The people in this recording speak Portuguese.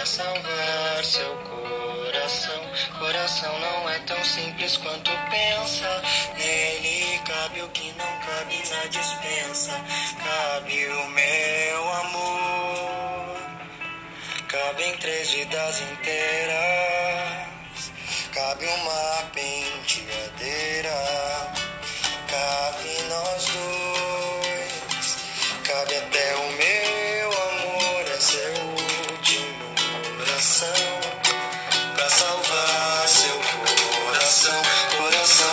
para salvar seu coração. Coração não é tão simples quanto pensa. Nele cabe o que não cabe na dispensa. Cabe o meu amor. Cabem três vidas inteiras. Cabe uma penteadeira. Cabe nós dois. Cabe até coração.